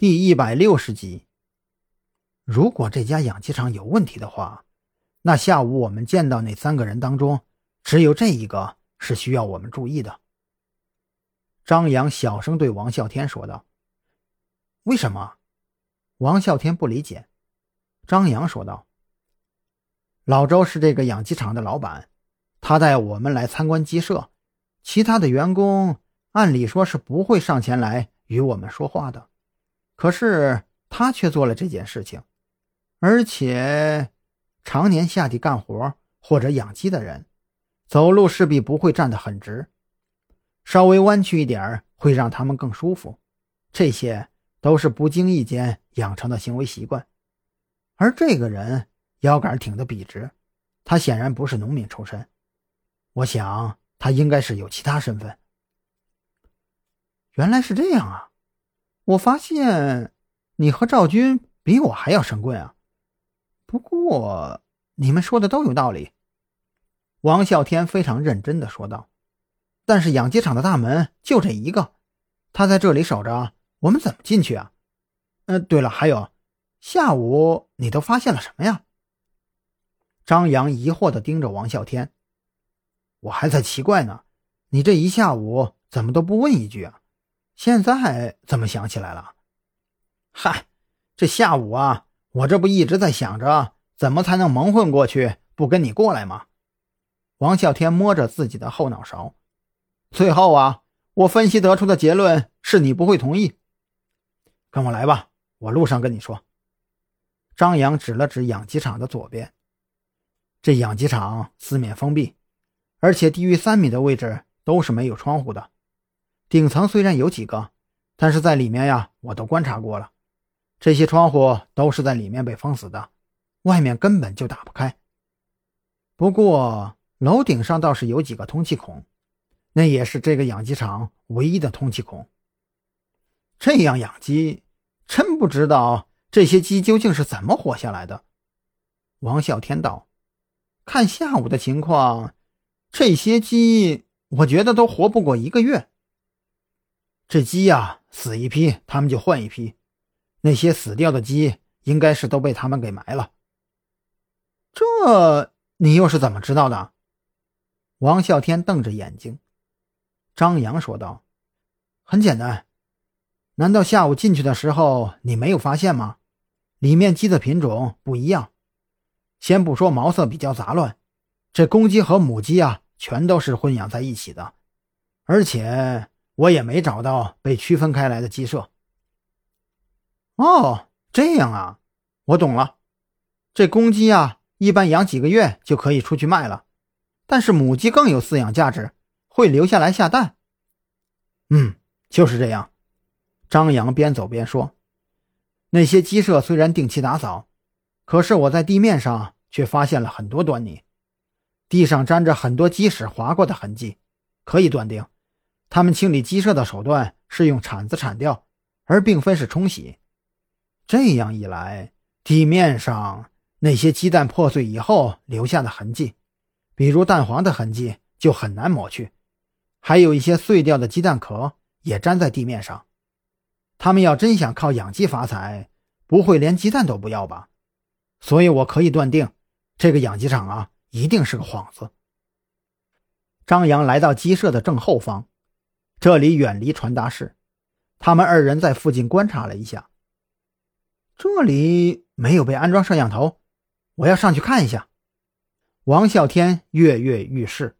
第一百六十集。如果这家养鸡场有问题的话，那下午我们见到那三个人当中，只有这一个是需要我们注意的。张扬小声对王啸天说道：“为什么？”王啸天不理解。张扬说道：“老周是这个养鸡场的老板，他带我们来参观鸡舍，其他的员工按理说是不会上前来与我们说话的。”可是他却做了这件事情，而且常年下地干活或者养鸡的人，走路势必不会站得很直，稍微弯曲一点会让他们更舒服。这些都是不经意间养成的行为习惯。而这个人腰杆挺得笔直，他显然不是农民出身，我想他应该是有其他身份。原来是这样啊！我发现你和赵军比我还要神棍啊！不过你们说的都有道理。”王啸天非常认真的说道。“但是养鸡场的大门就这一个，他在这里守着，我们怎么进去啊？嗯，对了，还有，下午你都发现了什么呀？”张扬疑惑的盯着王啸天。“我还在奇怪呢，你这一下午怎么都不问一句啊？”现在怎么想起来了？嗨，这下午啊，我这不一直在想着怎么才能蒙混过去，不跟你过来吗？王啸天摸着自己的后脑勺，最后啊，我分析得出的结论是你不会同意。跟我来吧，我路上跟你说。张扬指了指养鸡场的左边，这养鸡场四面封闭，而且低于三米的位置都是没有窗户的。顶层虽然有几个，但是在里面呀，我都观察过了，这些窗户都是在里面被封死的，外面根本就打不开。不过楼顶上倒是有几个通气孔，那也是这个养鸡场唯一的通气孔。这样养鸡，真不知道这些鸡究竟是怎么活下来的。王啸天道：“看下午的情况，这些鸡我觉得都活不过一个月。”这鸡呀，死一批，他们就换一批。那些死掉的鸡，应该是都被他们给埋了。这你又是怎么知道的？王啸天瞪着眼睛。张扬说道：“很简单，难道下午进去的时候你没有发现吗？里面鸡的品种不一样。先不说毛色比较杂乱，这公鸡和母鸡啊，全都是混养在一起的，而且……”我也没找到被区分开来的鸡舍。哦，这样啊，我懂了。这公鸡啊，一般养几个月就可以出去卖了，但是母鸡更有饲养价值，会留下来下蛋。嗯，就是这样。张扬边走边说：“那些鸡舍虽然定期打扫，可是我在地面上却发现了很多端倪，地上沾着很多鸡屎划过的痕迹，可以断定。”他们清理鸡舍的手段是用铲子铲掉，而并非是冲洗。这样一来，地面上那些鸡蛋破碎以后留下的痕迹，比如蛋黄的痕迹，就很难抹去。还有一些碎掉的鸡蛋壳也粘在地面上。他们要真想靠养鸡发财，不会连鸡蛋都不要吧？所以我可以断定，这个养鸡场啊，一定是个幌子。张扬来到鸡舍的正后方。这里远离传达室，他们二人在附近观察了一下，这里没有被安装摄像头，我要上去看一下。王啸天跃跃欲试。